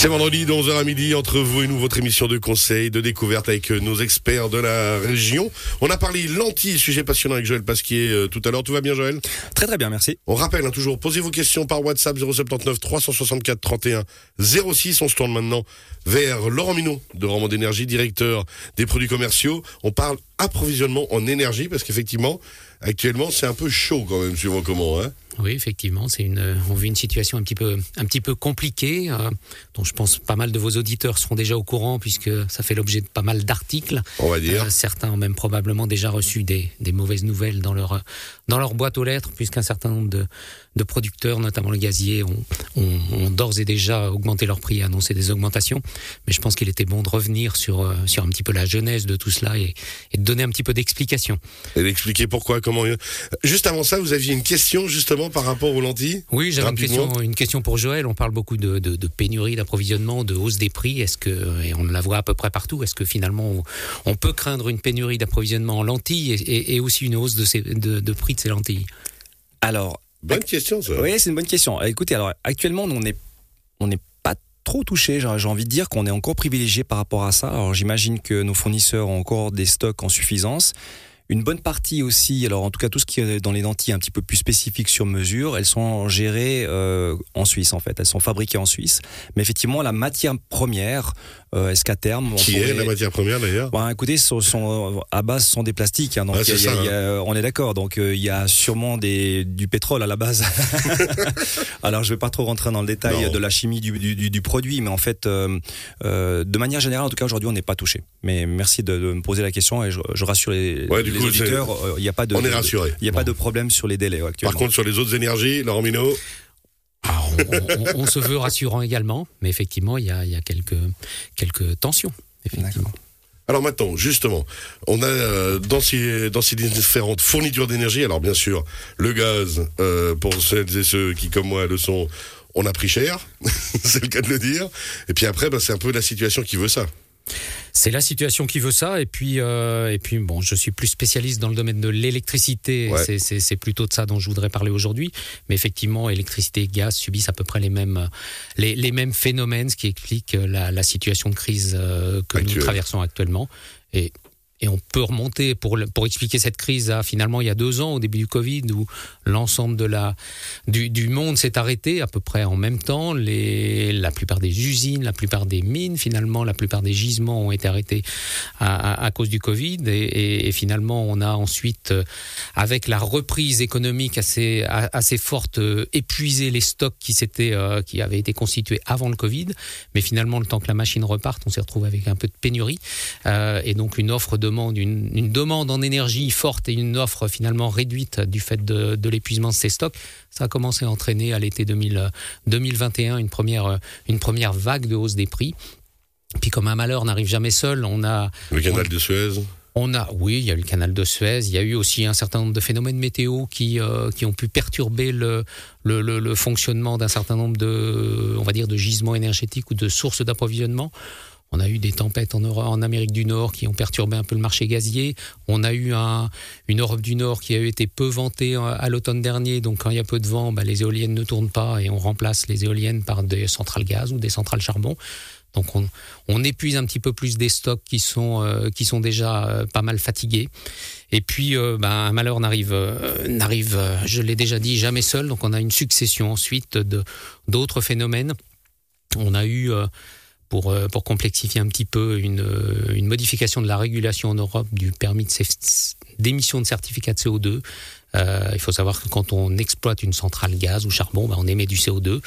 C'est vendredi de 11h à midi entre vous et nous, votre émission de conseil, de découverte avec euh, nos experts de la région. On a parlé lentilles, sujet passionnant avec Joël Pasquier euh, tout à l'heure. Tout va bien Joël? Très très bien, merci. On rappelle hein, toujours, posez vos questions par WhatsApp 079 364 31 06. On se tourne maintenant vers Laurent Minot de Roman d'énergie, directeur des produits commerciaux. On parle approvisionnement en énergie parce qu'effectivement, actuellement, c'est un peu chaud quand même, suivant comment. Hein oui, effectivement, c'est une, on vit une situation un petit peu, un petit peu compliquée, euh, dont je pense pas mal de vos auditeurs seront déjà au courant puisque ça fait l'objet de pas mal d'articles. On va dire. Euh, certains ont même probablement déjà reçu des, des, mauvaises nouvelles dans leur, dans leur boîte aux lettres, puisqu'un certain nombre de, de producteurs, notamment le gazier, ont, ont, ont d'ores et déjà augmenté leur prix et annoncé des augmentations. Mais je pense qu'il était bon de revenir sur, euh, sur un petit peu la genèse de tout cela et, et de donner un petit peu d'explication. Et d'expliquer pourquoi, comment. Juste avant ça, vous aviez une question justement par rapport aux lentilles Oui, j'avais une question, une question pour Joël. On parle beaucoup de, de, de pénurie d'approvisionnement, de hausse des prix. Est-ce que, et on la voit à peu près partout, est-ce que finalement on, on, peut craindre une pénurie d'approvisionnement en lentilles et, et, et, aussi une hausse de, ces, de, de prix de ces lentilles? Alors. Bonne question, ça. Oui, c'est une bonne question. Écoutez, alors actuellement, on n'est on n'est pas trop touché. J'ai envie de dire qu'on est encore privilégié par rapport à ça. Alors j'imagine que nos fournisseurs ont encore des stocks en suffisance. Une bonne partie aussi, alors en tout cas tout ce qui est dans les lentilles un petit peu plus spécifiques sur mesure, elles sont gérées euh, en Suisse en fait, elles sont fabriquées en Suisse. Mais effectivement, la matière première, euh, est-ce qu'à terme... Qui pourrait... est la matière première d'ailleurs bon, Écoutez, sont, sont, à base sont des plastiques, hein, donc ah, y a, ça, y a, hein. on est d'accord, donc euh, il y a sûrement des, du pétrole à la base. alors je vais pas trop rentrer dans le détail non. de la chimie du, du, du, produit, mais en fait, euh, de manière générale, en tout cas aujourd'hui, on n'est pas touché. Mais merci de, de, me poser la question et je, je rassure les... Ouais, les auditeurs, il n'y a pas de, on est rassuré. Il n'y a bon. pas de problème sur les délais actuellement. Par contre, sur les autres énergies, Laurent Minot alors, on, on, on, se veut rassurant également, mais effectivement, il y a, il y a quelques, quelques tensions. Effectivement. Alors maintenant, justement, on a euh, dans ces, dans ces différentes fournitures d'énergie, alors bien sûr, le gaz, euh, pour celles et ceux qui, comme moi, le sont, on a pris cher, c'est le cas de le dire. Et puis après, bah, c'est un peu la situation qui veut ça c'est la situation qui veut ça. Et puis, euh, et puis, bon, je suis plus spécialiste dans le domaine de l'électricité. Ouais. C'est plutôt de ça dont je voudrais parler aujourd'hui. Mais effectivement, électricité et gaz subissent à peu près les mêmes, les, les mêmes phénomènes, ce qui explique la, la situation de crise euh, que Actuel. nous traversons actuellement. Et et on peut remonter pour, pour expliquer cette crise à finalement il y a deux ans, au début du Covid, où l'ensemble de la, du, monde s'est arrêté à peu près en même temps. Les, la plupart des usines, la plupart des mines, finalement, la plupart des gisements ont été arrêtés à, à, cause du Covid. Et, finalement, on a ensuite, avec la reprise économique assez, assez forte, épuisé les stocks qui, euh, qui avaient été constitués avant le Covid. Mais finalement, le temps que la machine reparte, on s'est retrouvé avec un peu de pénurie. Euh, et donc une offre de demande, une, une, demande en énergie forte et une offre finalement réduite du fait de, de l'épuisement de ces stocks, ça a commencé à entraîner à l'été 2021 une première, une première vague de hausse des prix. Puis comme un malheur n'arrive jamais seul, on a... Le canal on, de Suez on a, oui, il y a eu le canal de Suez, il y a eu aussi un certain nombre de phénomènes météo qui, euh, qui ont pu perturber le, le, le, le fonctionnement d'un certain nombre de, on va dire, de gisements énergétiques ou de sources d'approvisionnement. On a eu des tempêtes en, Europe, en Amérique du Nord qui ont perturbé un peu le marché gazier. On a eu un, une Europe du Nord qui a été peu vantée à l'automne dernier. Donc quand il y a peu de vent, bah, les éoliennes ne tournent pas et on remplace les éoliennes par des centrales gaz ou des centrales charbon. Donc on, épuise un petit peu plus des stocks qui sont, euh, qui sont déjà euh, pas mal fatigués. Et puis euh, ben, un malheur n'arrive, n'arrive, je l'ai déjà dit, jamais seul. Donc on a une succession ensuite de, d'autres phénomènes. On a eu pour, pour complexifier un petit peu une, une modification de la régulation en Europe du permis d'émission de, de certificats de CO2. Euh, il faut savoir que quand on exploite une centrale gaz ou charbon, ben on émet du CO2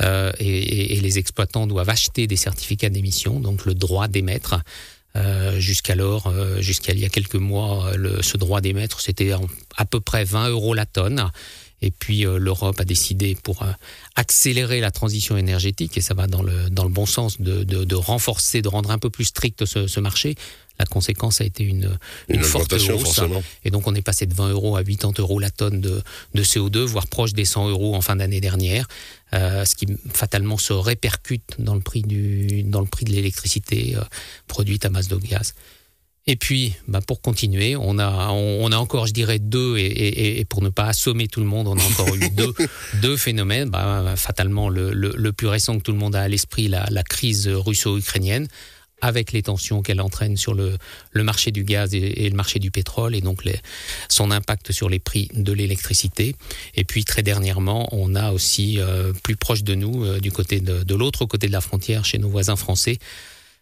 euh, et, et, et, les exploitants doivent acheter des certificats d'émission, donc le droit d'émettre. Euh, jusqu'alors, euh, jusqu'à il y a quelques mois, le, ce droit d'émettre, c'était à peu près 20 euros la tonne. Et puis euh, l'Europe a décidé pour euh, accélérer la transition énergétique, et ça va dans le, dans le bon sens de, de, de renforcer, de rendre un peu plus strict ce, ce marché. La conséquence a été une, une, une forte hausse. Forcément. Et donc on est passé de 20 euros à 80 euros la tonne de, de CO2, voire proche des 100 euros en fin d'année dernière, euh, ce qui fatalement se répercute dans le prix, du, dans le prix de l'électricité produite à masse de gaz. Et puis, bah, pour continuer, on a, on, a encore, je dirais, deux, et, pour ne pas assommer tout le monde, on a encore eu deux, deux phénomènes. Bah, fatalement, le, le, plus récent que tout le monde a à l'esprit, la, la crise russo-ukrainienne, avec les tensions qu'elle entraîne sur le, le, marché du gaz et, le marché du pétrole, et donc les, son impact sur les prix de l'électricité. Et puis, très dernièrement, on a aussi, euh, plus proche de nous, euh, du côté de, de l'autre côté de la frontière, chez nos voisins français,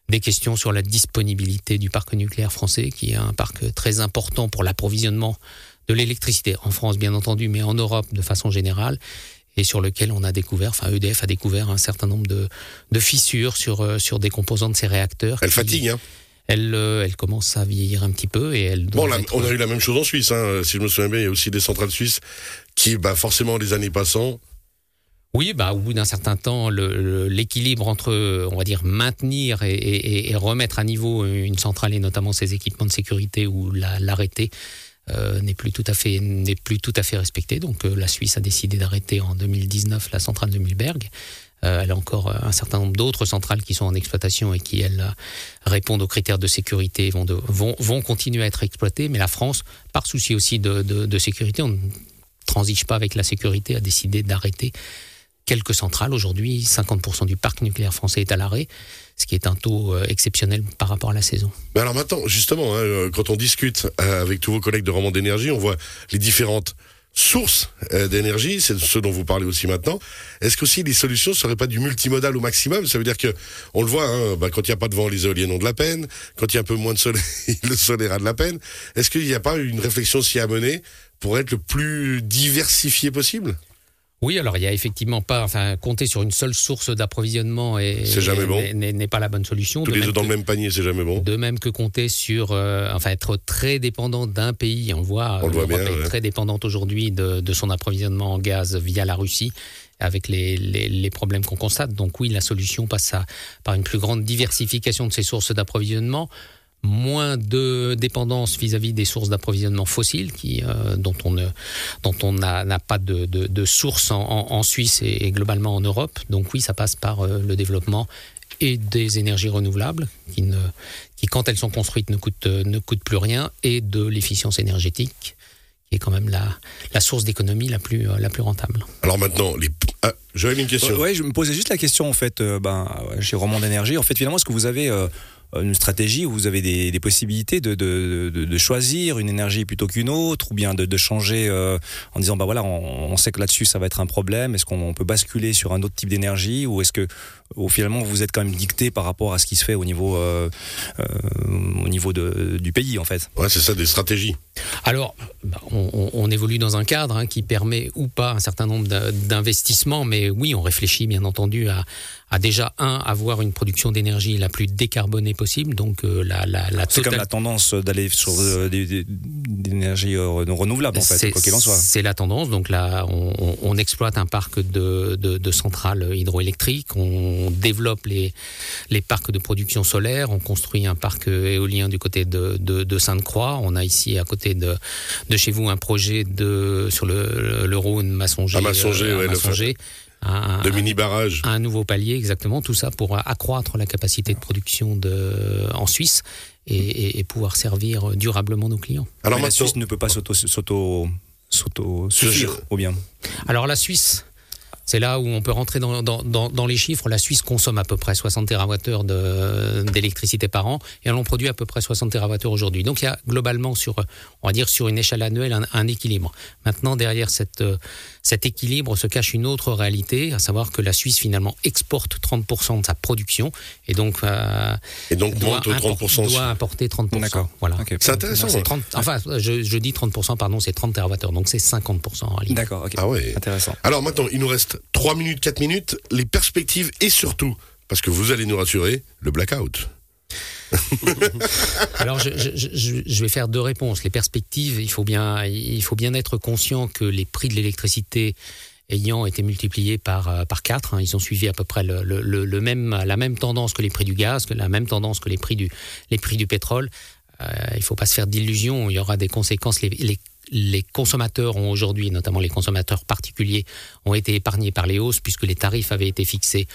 des questions sur la disponibilité du parc nucléaire français, qui est un parc très important pour l'approvisionnement de l'électricité en France, bien entendu, mais en Europe de façon générale, et sur lequel on a découvert, enfin EDF a découvert un certain nombre de, de fissures sur, euh, sur des composants de ces réacteurs. Elle fatigue, hein elle, euh, elle, commence à vieillir un petit peu et elle. Bon, on a eu la même chose en Suisse. Hein. Si je me souviens bien, il y a aussi des centrales suisses qui, bah, forcément, les années passant, oui, bah, au bout d'un certain temps, l'équilibre entre, on va dire, maintenir et, remettre à niveau une centrale et notamment ses équipements de sécurité ou l'arrêter euh, n'est plus tout à fait n'est plus tout à fait respecté. Donc euh, la Suisse a décidé d'arrêter en 2019 la centrale de Mühlberg. Euh, elle a encore un certain nombre d'autres centrales qui sont en exploitation et qui, elles, répondent aux critères de sécurité et vont, vont, vont continuer à être exploitées. Mais la France, par souci aussi de, de, de sécurité, on ne transige pas avec la sécurité, a décidé d'arrêter quelques centrales. Aujourd'hui, 50% du parc nucléaire français est à l'arrêt, ce qui est un taux euh, exceptionnel par rapport à la saison. Mais alors maintenant, justement, hein, euh, quand on discute euh, avec tous vos collègues de Romand d'énergie, on voit les différentes sources d'énergie, c'est ce dont vous parlez aussi maintenant. Est-ce qu'aussi les solutions ne seraient pas du multimodal au maximum? Ça veut dire que, on le voit, hein, bah, quand il n'y a pas de vent, les éoliennes ont de la peine. Quand il y a un peu moins de soleil, le soleil a de la peine. Est-ce qu'il n'y a pas une réflexion s'y à mener pour être le plus diversifié possible? Oui, alors il y a effectivement pas, enfin, compter sur une seule source d'approvisionnement et n'est pas la bonne solution. Tous les deux dans le même panier, c'est jamais bon. De même que compter sur, euh, enfin, être très dépendant d'un pays. On voit, on le voit bien, est très dépendante aujourd'hui de, de, son approvisionnement en gaz via la Russie avec les, les, les problèmes qu'on constate. Donc oui, la solution passe à, par une plus grande diversification de ces sources d'approvisionnement moins de dépendance vis-à-vis des sources d'approvisionnement fossiles qui, euh, dont on dont on n'a pas de, de, de source en, en, Suisse et, globalement en Europe. Donc oui, ça passe par euh, le développement et des énergies renouvelables qui, ne, qui quand elles sont construites, ne coûtent, ne coûtent plus rien et de l'efficience énergétique qui est quand même la, la source d'économie la plus, la plus rentable. Alors maintenant, les... ah, j'avais une question. Oui, je me posais juste la question en fait, euh, ben, chez Roman d'énergie, en fait finalement, est-ce que vous avez une stratégie où vous avez des, des possibilités de, de, de, de, choisir une énergie plutôt qu'une autre, ou bien de, changer euh, en disant bah voilà, on, on sait que là-dessus ça va être un problème. Est-ce qu'on peut basculer sur un autre type d'énergie, ou est-ce que au finalement vous êtes quand même dicté par rapport à ce qui se fait au niveau euh, euh, au niveau de, du pays en fait. Ouais, c'est ça des stratégies. Alors, bah, on, on, évolue dans un cadre hein, qui permet ou pas un certain nombre d'investissements, mais oui, on réfléchit bien entendu à à déjà un avoir une production d'énergie la plus décarbonée possible. Donc euh, la la, la c'est comme la tendance d'aller sur euh, des, des, énergies euh, renouvelables en fait, quoi qu'il en soit. C'est la tendance. Donc là, on, on exploite un parc de, de, de, centrales hydroélectriques, on développe les les parcs de production solaire, on construit un parc éolien du côté de, de, de Sainte-Croix. On a ici à côté de de chez vous un projet de sur le, le Rhône Massonger. À Massonger, euh, ouais, un, de mini barrage. Un, nouveau palier, exactement. Tout ça pour accroître la capacité de production de, en Suisse et, et, pouvoir servir durablement nos clients. Alors la Suisse ne peut pas s'auto suffire ou bien Alors la Suisse c'est là où on peut rentrer dans, dans, dans, les chiffres. La Suisse consomme à peu près 60 TWh d'électricité par an et elle en produit à peu près 60 TWh aujourd'hui. Donc il y a globalement sur, on va dire sur une échelle annuelle un, un équilibre. Maintenant derrière cette, cet équilibre se cache une autre réalité, à savoir que la Suisse finalement exporte 30% de sa production et donc, euh, et donc doit, 30%. doit importer 30%. D'accord. Voilà. C'est intéressant. 30, enfin, je, je, dis 30%, pardon, c'est 30 TWh, donc c'est 50% en réalité. D'accord. Ah ouais. Intéressant. Alors maintenant, il nous reste 3 minutes, 4 minutes, les perspectives et surtout, parce que vous allez nous rassurer, le blackout. Alors, je, vais faire deux réponses. Les perspectives, il faut bien, il faut bien être conscient que les prix de l'électricité ayant été multipliés par euh, par quatre, hein, ils ont suivi à peu près le, le, même la même tendance que les prix du gaz, que la même tendance que les prix du les prix du pétrole. Euh, il faut pas se faire d'illusions. Il y aura des conséquences. Les consommateurs ont aujourd'hui, notamment les consommateurs particuliers, ont été épargnés par les hausses puisque les tarifs avaient été fixés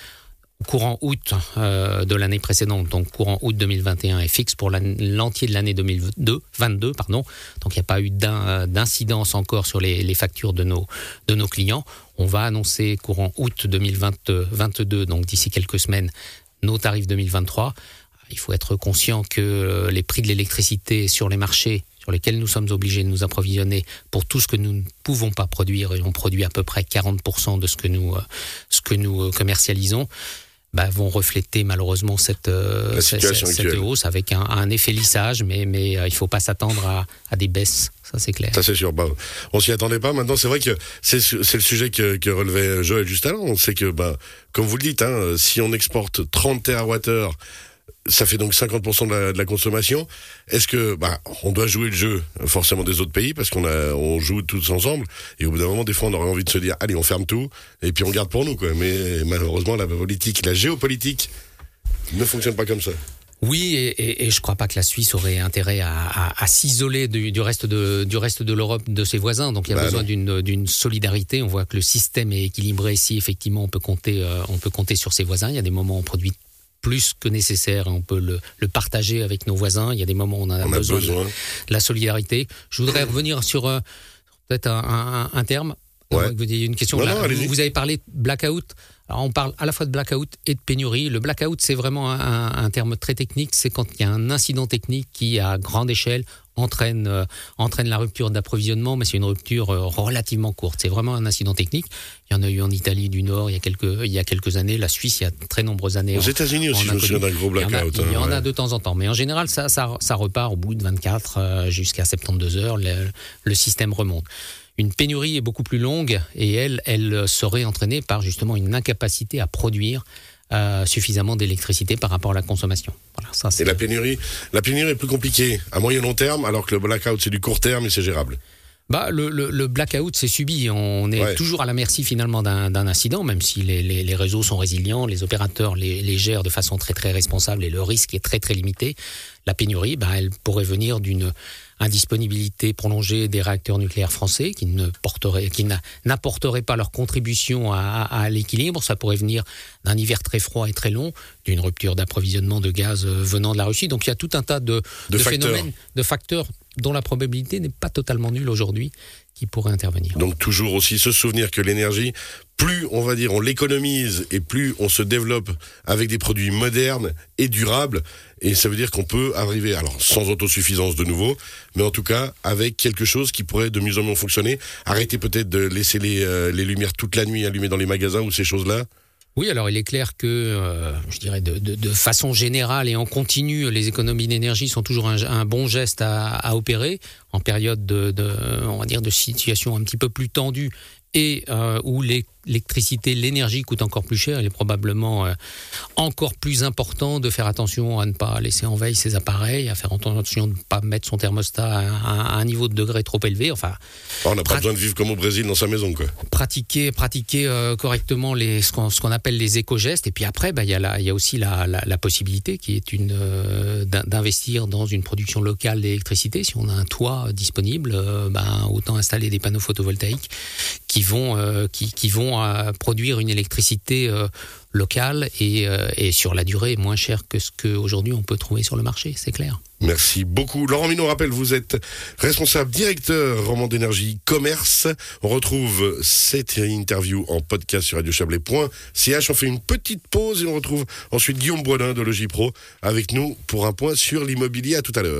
courant août euh, de l'année précédente, donc courant août 2021 est fixe pour l'entier de l'année 2022, 22, pardon. Donc il n'y a pas eu d'incidence encore sur les, factures de nos, de nos clients. On va annoncer courant août 2022, donc d'ici quelques semaines, nos tarifs 2023. Il faut être conscient que les prix de l'électricité sur les marchés sur lesquels nous sommes obligés de nous approvisionner pour tout ce que nous ne pouvons pas produire, et on produit à peu près 40% de ce que nous, euh, ce que nous euh, commercialisons, bah, vont refléter malheureusement cette, euh, cette, hausse avec un, effet lissage, mais, mais il ne faut pas s'attendre à, à, des baisses, ça c'est clair. Ça c'est sûr, bah, on s'y attendait pas. Maintenant c'est vrai que c'est le sujet que, que, relevait Joël juste avant, on sait que, bah, comme vous le dites, hein, si on exporte 30 TWh ça fait donc 50% de la, consommation. Est-ce que bah, on doit jouer le jeu forcément des autres pays parce qu'on a on joue tous ensemble et au bout d'un moment des fois on aurait envie de se dire allez on ferme tout et puis on garde pour nous quoi. Mais malheureusement la politique, la géopolitique ne fonctionne pas comme ça. Oui, et, je ne crois pas que la Suisse aurait intérêt à, s'isoler du, reste de, du reste de l'Europe, de ses voisins. Donc il y a bah besoin d'une solidarité. On voit que le système est équilibré. Si effectivement on peut compter, euh, on peut compter sur ses voisins. Il y a des moments où on produit plus que nécessaire et on peut le, partager avec nos voisins. Il y a des moments où on a, besoin, de la solidarité. Je voudrais revenir sur euh, peut-être un, terme. Ouais. Vous avez une question. là, vous avez parlé de blackout. Alors on parle à la fois de blackout et de pénurie. Le blackout, c'est vraiment un, un, terme très technique. C'est quand il y a un incident technique qui, à grande échelle, entraîne, euh, entraîne la rupture d'approvisionnement, mais c'est une rupture euh, relativement courte. C'est vraiment un incident technique. Il y en a eu en Italie du Nord il y a quelques, il y a quelques années, la Suisse il y a très nombreuses années. Aux États-Unis aussi, je me souviens d'un gros blackout. Il y en a, hein, de temps en temps, mais en général, ça, ça, ça repart au bout de 24 euh, jusqu'à 72 heures. Le, le système remonte. Une pénurie est beaucoup plus longue et elle, elle serait entraînée par justement une incapacité à produire euh, suffisamment d'électricité par rapport à la consommation. Voilà, ça, et la pénurie, la pénurie est plus compliquée à moyen long terme, alors que le blackout c'est du court terme et c'est gérable. Bah, le, le, blackout, c'est subi. On est toujours à la merci finalement d'un incident, même si les, les, les, réseaux sont résilients, les opérateurs les, les, gèrent de façon très très responsable et le risque est très très limité. La pénurie, bah, elle pourrait venir d'une indisponibilité prolongée des réacteurs nucléaires français qui ne porteraient, qui n'apporteraient pas leur contribution à, l'équilibre. Ça pourrait venir d'un hiver très froid et très long, d'une rupture d'approvisionnement de gaz euh, venant de la Russie. Donc il y a tout un tas de, de phénomènes, de facteurs dont la probabilité n'est pas totalement nulle aujourd'hui qui pourrait intervenir. Donc toujours aussi se souvenir que l'énergie, plus on va dire on l'économise et plus on se développe avec des produits modernes et durables, et ça veut dire qu'on peut arriver, alors sans autosuffisance de nouveau, mais en tout cas avec quelque chose qui pourrait de mieux en mieux fonctionner. Arrêter peut-être de laisser les, euh, les lumières toute la nuit allumées dans les magasins ou ces choses-là. Oui, alors il est clair que, euh, je dirais, de, façon générale et en continu, les économies d'énergie sont toujours un, bon geste à, opérer. En période de, de, on va dire, de situation un petit peu plus tendue et euh, où les l'électricité, l'énergie coûte encore plus cher, il est probablement euh, encore plus important de faire attention à ne pas laisser en veille ses appareils, à faire attention de ne pas mettre son thermostat à, un niveau de degré trop élevé. Enfin, ah, on n'a pas besoin de vivre comme au Brésil dans sa maison. Quoi. Pratiquer, pratiquer euh, correctement les, ce qu'on appelle les éco-gestes. Et puis après, bah, il y, a y a aussi la, la, possibilité qui est une euh, d'investir dans une production locale d'électricité. Si on a un toit disponible, bah, autant installer des panneaux photovoltaïques qui vont, qui, qui vont à produire une électricité euh, locale euh, et, sur la durée moins chère que ce qu'aujourd'hui on peut trouver sur le marché, c'est clair. Merci beaucoup. Laurent Minot rappelle, vous êtes responsable directeur Roman d'énergie commerce. On retrouve cette interview en podcast sur radiochablais.ch. On fait une petite pause et on retrouve ensuite Guillaume Boisdin de Logipro avec nous pour un point sur l'immobilier. À tout à l'heure.